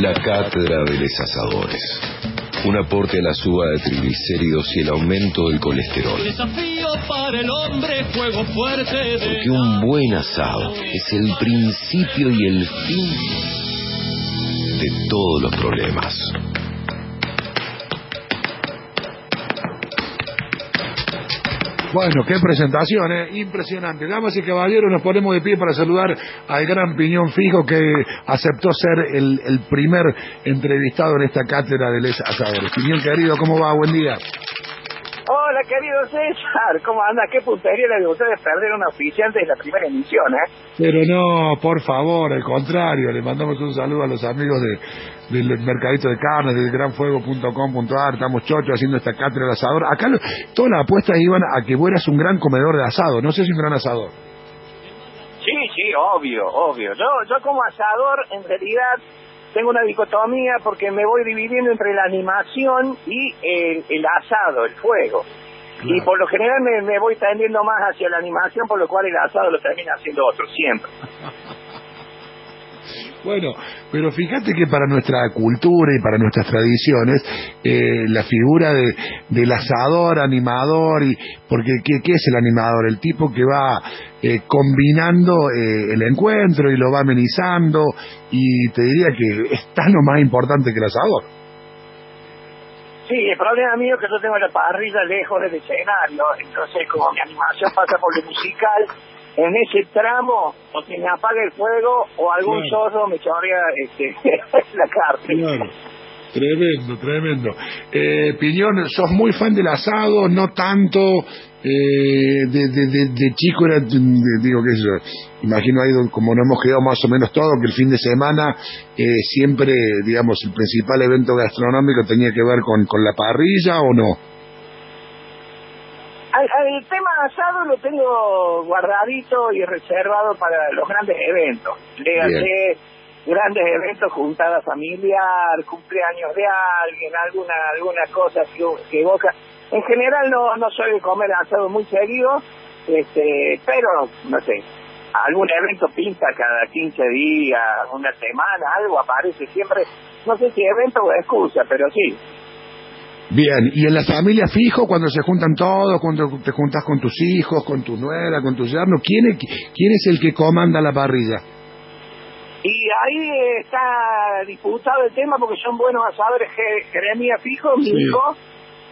La cátedra de los asadores. Un aporte a la suba de triglicéridos y el aumento del colesterol. Desafío para el hombre, juego fuerte de Porque un buen asado es el principio y el fin de todos los problemas. Bueno, qué presentación, ¿eh? impresionante. Damas y caballeros, nos ponemos de pie para saludar al gran Piñón Fijo que aceptó ser el, primer entrevistado en esta cátedra de Les Asadores. Piñón querido, ¿cómo va? Buen día. Hola, querido César. ¿Cómo anda? Qué puntería la de ustedes perder una oficiante de la primera emisión, ¿eh? Pero no, por favor, al contrario, le mandamos un saludo a los amigos de, del Mercadito de Carnes, del granfuego.com.ar, estamos chochos haciendo esta cátedra de asador. Acá lo- todas las apuestas iban a que vos eras un gran comedor de asado, no sé si un gran asador. Sí, sí, obvio, obvio. Yo, yo como asador, en realidad, tengo una dicotomía porque me voy dividiendo entre la animación y el, el asado, el fuego. Y por lo general me, me voy tendiendo más hacia la animación, por lo cual el asado lo termina haciendo otro, siempre. Bueno, pero fíjate que para nuestra cultura y para nuestras tradiciones, eh, la figura de, del asador, animador, y porque ¿qué, qué es el animador? El tipo que va eh, combinando eh, el encuentro y lo va amenizando, y te diría que es tan o más importante que el asador. Sí, el problema mío es que yo tengo la parrilla lejos del escenario, entonces como mi animación pasa por lo musical, en ese tramo o se me apaga el fuego o algún Claro. zorro me chorrea este, la carne. Tremendo, tremendo. Eh, Piñón, sos muy fan del asado, no tanto. Eh, de, de, de, de chico era, digo que yo, imagino ahí como nos hemos quedado más o menos todo, que el fin de semana eh, siempre, digamos, el principal evento gastronómico tenía que ver con, con la parrilla o no. Al, al tema asado lo tengo guardadito y reservado para los grandes eventos. Léase grandes eventos, juntada familiar, cumpleaños de alguien, alguna alguna cosa que, que evoca. En general no, no soy de comer asado muy seguido, este, pero no sé, algún evento pinta cada 15 días, una semana, algo aparece siempre, no sé si evento o excusa, pero sí. Bien, y en la familia fijo, cuando se juntan todos, cuando te juntas con tus hijos, con tu nuera, con tu yerno, ¿quién es, quién es el que comanda la parrilla? Y ahí está disputado el tema porque son buenos asadores Je- Jeremías Fijo, mi Sí. hijo,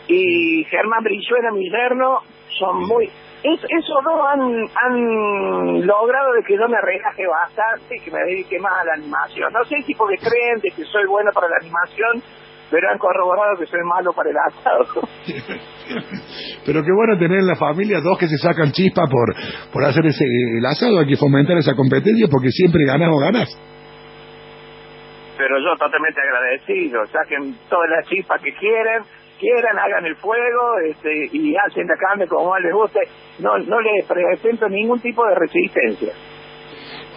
y Germán Brizuela, mi yerno, son muy... Es, esos dos han, han logrado de que yo me relaje bastante y que me dedique más a la animación. No sé si porque creen de que soy bueno para la animación, pero han corroborado que soy malo para el asado. Pero qué bueno tener en la familia dos que se sacan chispa por, por hacer ese, el asado, hay que fomentar esa competencia porque siempre ganas o ganas. pero yo totalmente agradecido. Saquen todas las chispas que quieren, quieran, hagan el fuego este, y hacen la carne como les guste. No, no les presento ningún tipo de resistencia.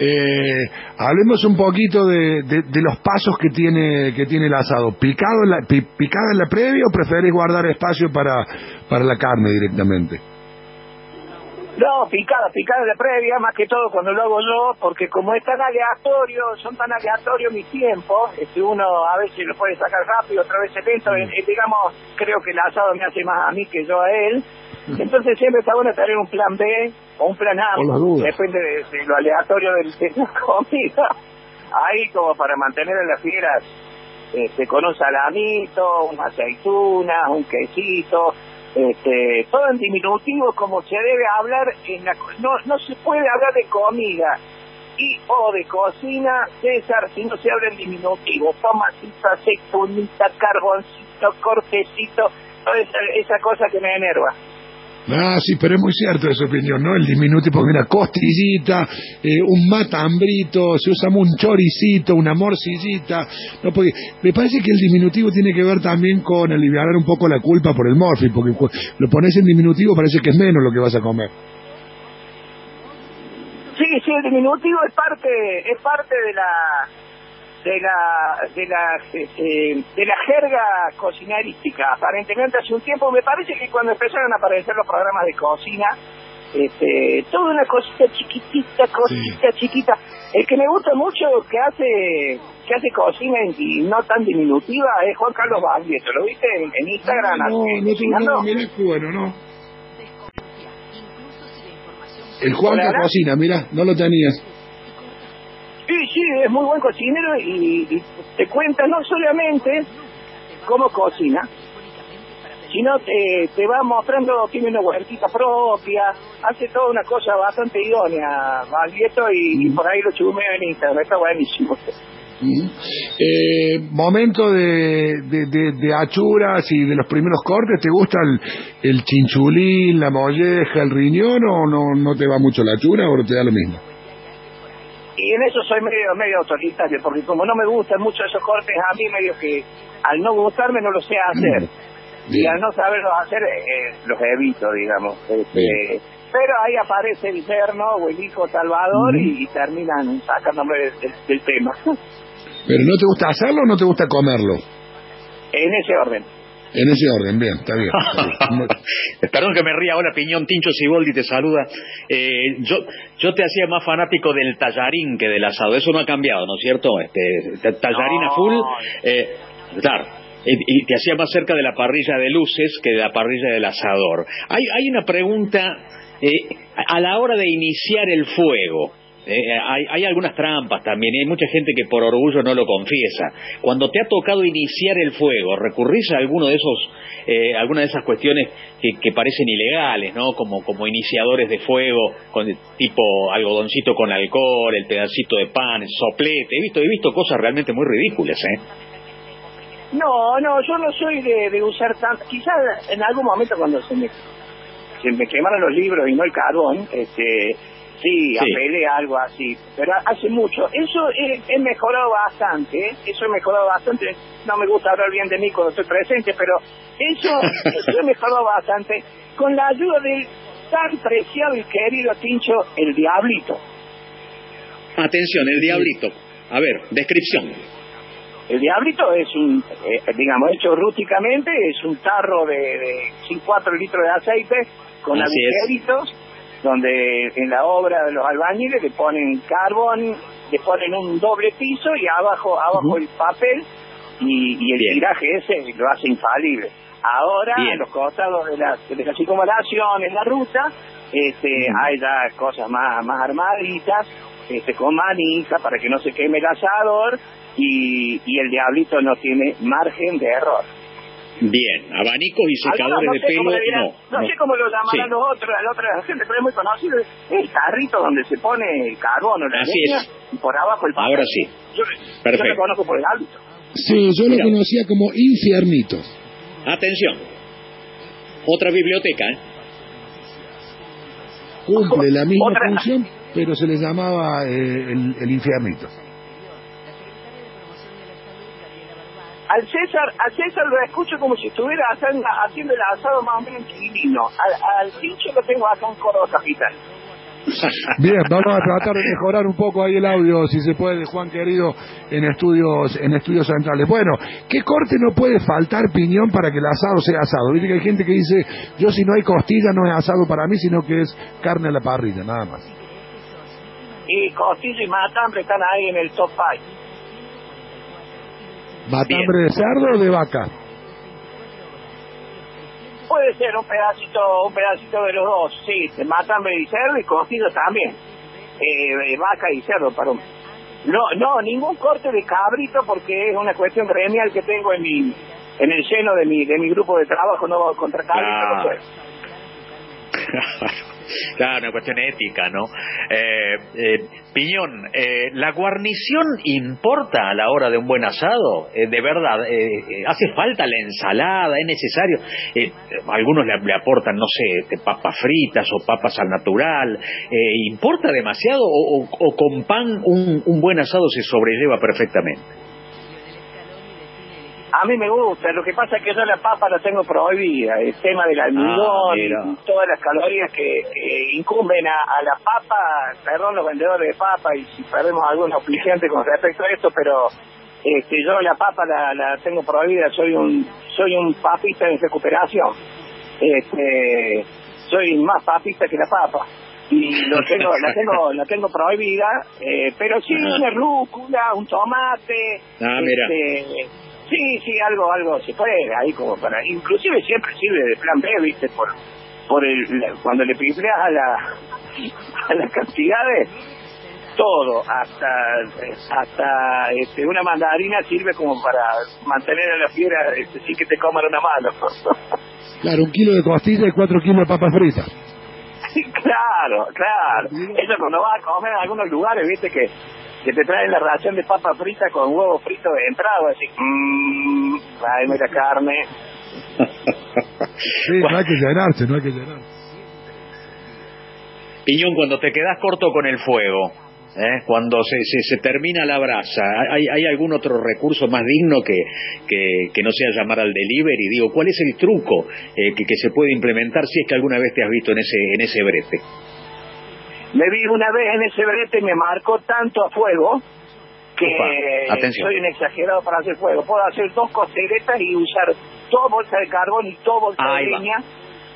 Eh, hablemos un poquito de, de- de los pasos que tiene que tiene el asado. ¿Picado en la, pi- ¿Picada en la previa o preferís guardar espacio para, para la carne directamente? No, picada, picada de previa, más que todo cuando lo hago yo, porque como es tan aleatorio, son tan aleatorios mis tiempos, este, uno a veces lo puede sacar rápido, otra vez lento, eh, eh, digamos, creo que el asado me hace más a mí que yo a él, entonces siempre está bueno tener un plan B o un plan A, depende de, de lo aleatorio del, de la comida, ahí como para mantener a las fieras este, con un salamito, unas aceitunas, un quesito, este, todo en diminutivo como se debe hablar en la, no no se puede hablar de comida y o de cocina César si no se habla en diminutivo tomatito aceitunita carboncito cortecito toda esa, esa cosa que me enerva Ah, sí, pero es muy cierto esa opinión, ¿no? El diminutivo, mira, costillita, eh, un matambrito, se usa un choricito, una morcillita. No, porque me parece que el diminutivo tiene que ver también con aliviar un poco la culpa por el morfi, porque lo pones en diminutivo parece que es menos lo que vas a comer. sí sí el diminutivo es parte es parte de la de la de la este, de la jerga cocinerística aparentemente hace un tiempo me parece que cuando empezaron a aparecer los programas de cocina este toda una cosita chiquitita cosita chiquita el que me gusta mucho que hace que hace cocina y no tan diminutiva es Juan Carlos Baglietto. ¿Lo viste en, Instagram? No, no, no, mirá qué bueno, no. El Juan que cocina, mirá, no lo tenías. Es muy buen cocinero y, te cuenta no solamente cómo cocina, sino te, te va mostrando, tiene una huertita propia, hace toda una cosa bastante idónea, Baglietto, y, por ahí lo chumeo en Instagram, está buenísimo. Eh, momento de, de, achuras y de los primeros cortes, ¿te gusta el, el, chinchulín, la molleja, el riñón o no, no te va mucho la achura o te da lo mismo? Y en eso soy medio medio autoritario, porque como no me gustan mucho esos cortes, a mí medio que al no gustarme no lo sé hacer. Mm. Y al no saberlo hacer, eh, los evito, digamos. Este, pero ahí aparece el yerno o el hijo Salvador y, terminan sacándome del tema. ¿Pero no te gusta hacerlo o no te gusta comerlo? En ese orden. En ese orden, bien, está bien. Perdón que me ría ahora, Piñón Tincho Siboldi te saluda. Eh, yo, yo te hacía más fanático del tallarín que del asado, eso no ha cambiado, ¿no es cierto? Este, tallarín a full, eh, claro, y, te hacía más cerca de la parrilla de luces que de la parrilla del asador. Hay, hay una pregunta, eh, a la hora de iniciar el fuego, eh, hay, hay, algunas trampas también, hay mucha gente que por orgullo no lo confiesa. Cuando te ha tocado iniciar el fuego, ¿recurrís a alguno de esos, eh, alguna de esas cuestiones que, que, parecen ilegales, ¿no? Como, iniciadores de fuego, con, tipo algodoncito con alcohol, el pedacito de pan, soplete. He visto, he visto cosas realmente muy ridículas, ¿eh? No, no, yo no soy de, de usar tanto. Quizás en algún momento cuando se me, se me quemaron los libros y no el carbón, este Sí, apelé algo así, pero hace mucho. Eso he, mejorado bastante, ¿eh? eso he mejorado bastante. No me gusta hablar bien de mí cuando estoy presente, pero eso, eso he mejorado bastante con la ayuda del tan preciado y querido Tincho, el Diablito. Atención, el Diablito. A ver, descripción. El Diablito es un, eh, digamos, hecho rústicamente, es un tarro de, de 4 litros de aceite con agujeritos donde en la obra de los albañiles le ponen carbón, le ponen un doble piso y abajo abajo el papel y, el tiraje ese lo hace infalible. Ahora, en los costados de la, de la circunvalación, en la ruta, este, hay ya cosas más, más armaditas, este, con manija para que no se queme el asador y, y el diablito no tiene margen de error. Bien, abanicos y secadores de pelo, no, no. sé cómo lo llamarán los otros, la otra gente, pero es muy conocido. El carrito donde se pone el carbón o la Así leña, y por abajo el papel. Ahora sí. Yo, Perfecto. yo lo conozco por el hábito. Sí, yo lo conocía como infiernito. Atención. Otra biblioteca, ¿eh? Cumple la misma función, pero se le llamaba eh, el, el infiernito. Al César, al César lo escucho como si estuviera haciendo, el asado más o menos divino. Al, al pinche lo tengo acá en Córdoba Capital. Bien, vamos a tratar de mejorar un poco ahí el audio, si se puede, Juan querido, en estudios, en estudios centrales. Bueno, ¿qué corte no puede faltar piñón para que el asado sea asado? Viste que hay gente que dice, yo si no hay costilla no es asado para mí, sino que es carne a la parrilla, nada más. Y costilla y matambre están ahí en el top 5. ¿Matambre de cerdo o de vaca? Puede ser un pedacito, un pedacito de los dos, sí, de matambre y cerdo y cocido también. Eh, vaca y cerdo, perdón. No, no, ningún corte de cabrito porque es una cuestión gremial que tengo en mi, en el seno de mi, de mi grupo de trabajo, no contra cabrito. Claro, una cuestión ética, ¿no? Eh, eh, Piñón, eh, ¿la guarnición importa a la hora de un buen asado? de verdad, ¿hace falta la ensalada? ¿Es necesario? algunos le, aportan, no sé, papas fritas o papas al natural. ¿Importa demasiado o, o, con pan un, un buen asado se sobrelleva perfectamente? A mí me gusta, lo que pasa es que yo la papa la tengo prohibida, el tema del almidón y todas las calorías que, incumben a, la papa, perdón los vendedores de papa y si perdemos algún auspiciante con respecto a esto, pero este, yo la papa la, la tengo prohibida, soy un soy un papista en recuperación, este, soy más papista que la papa. Y lo tengo, la tengo, la tengo prohibida, eh, pero sí una rúcula, un tomate, Ah, mira. Sí, sí, algo, algo se puede ahí como para, inclusive siempre sirve de plan B, viste, por, por el, cuando le pifleas a la, a las cantidades, todo, hasta, hasta, este, una mandarina sirve como para mantener a la fiera, este, sin que te coman una mano. Claro, un kilo de costilla y cuatro kilos de papas fritas. claro, claro. Eso cuando vas a comer en algunos lugares, viste que, que te traen la ración de papa frita con huevo frito de entrada, así, mmm, tráeme la carne. Sí, no hay que llenarse, no hay que llenarse. Piñón, cuando te quedas corto con el fuego, ¿eh? cuando se, se, se termina la brasa, ¿hay, ¿hay algún otro recurso más digno que, que, que no sea llamar al delivery? Digo, ¿cuál es el truco eh, que, que se puede implementar si es que alguna vez te has visto en ese, en ese brete? Me vi una vez en ese brete y me marcó tanto a fuego que soy un exagerado para hacer fuego. Puedo hacer dos costeletas y usar dos bolsas de carbón y dos bolsas Ahí de leña.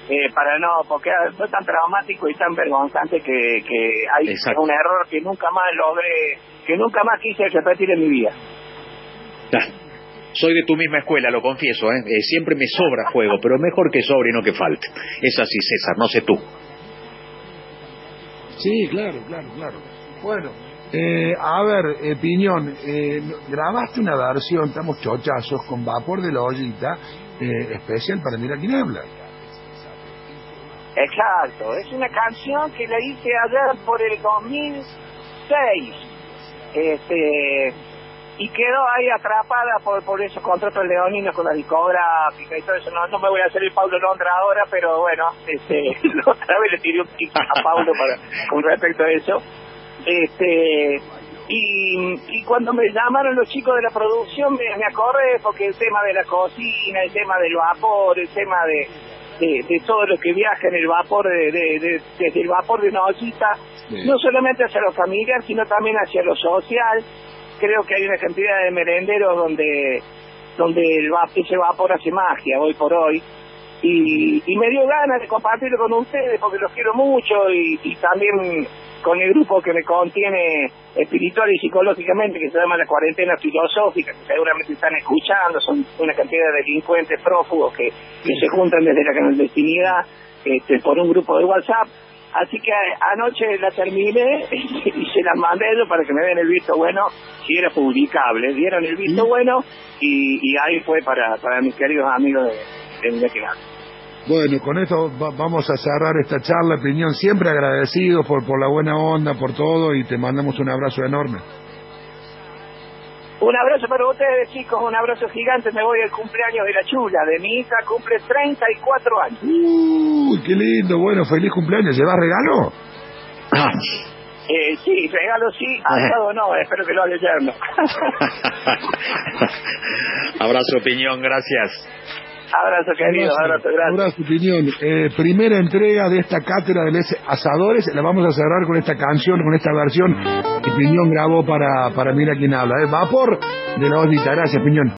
eh, para no, porque fue tan traumático y tan vergonzante que, que hay Exacto. un error que nunca más logré, que nunca más quise repetir en mi vida. Soy de tu misma escuela, lo confieso, ¿eh? Eh, siempre me sobra fuego, pero mejor que sobre y no que falte. Es así, César, no sé tú. Sí, claro, claro, claro. Bueno, eh, a ver, eh, Piñón, eh, grabaste una versión, estamos chochazos, con vapor de la ollita, eh, especial para Mira quién habla. Exacto, es una canción que la hice allá por el 2006. Este, y quedó ahí atrapada por, por esos contratos leoninos con la discográfica y todo eso. No, no me voy a hacer el Pablo Londra ahora, pero bueno, este, otra vez le tiré un tip a Pablo para, con respecto a eso. Este, y, y cuando me llamaron los chicos de la producción me, me acordé porque el tema de la cocina, el tema del vapor, el tema de, de, de todo lo que viaja en el vapor, de, de- de- desde el vapor de una ollita, Sí. no solamente hacia lo familiar, sino también hacia lo social. Creo que hay una cantidad de merenderos donde donde el ese vapor hace magia hoy por hoy. Y, y me dio ganas de compartirlo con ustedes porque los quiero mucho y, y también con el grupo que me contiene espiritual y psicológicamente que se llama la cuarentena filosófica que seguramente están escuchando son una cantidad de delincuentes prófugos que, que se juntan desde la clandestinidad este, por un grupo de WhatsApp así que anoche la terminé y se la mandé ellos para que me den el visto bueno. Si era publicable. Dieron el visto bueno y, y ahí fue para, para mis queridos amigos de, de Bueno, con esto va- vamos a cerrar esta charla, Piñón, siempre agradecidos por, por la buena onda, por todo, y te mandamos un abrazo enorme. Un abrazo para ustedes, chicos, un abrazo gigante. Me voy al cumpleaños de la chula. De mi hija cumple 34 años. Uy, qué lindo, bueno, feliz cumpleaños, ¿llevas regalo? Ah, Eh, sí, regalo sí, asado no, espero que lo haga yerno. Abrazo, Piñón, gracias. Abrazo, querido, abrazo, gracias. Abrazo, Piñón. Eh, primera entrega de esta cátedra de Les asadores, la vamos a cerrar con esta canción, con esta versión que Piñón grabó para, para Mira quién habla. ¿eh? Vapor de la ollita, gracias, Piñón.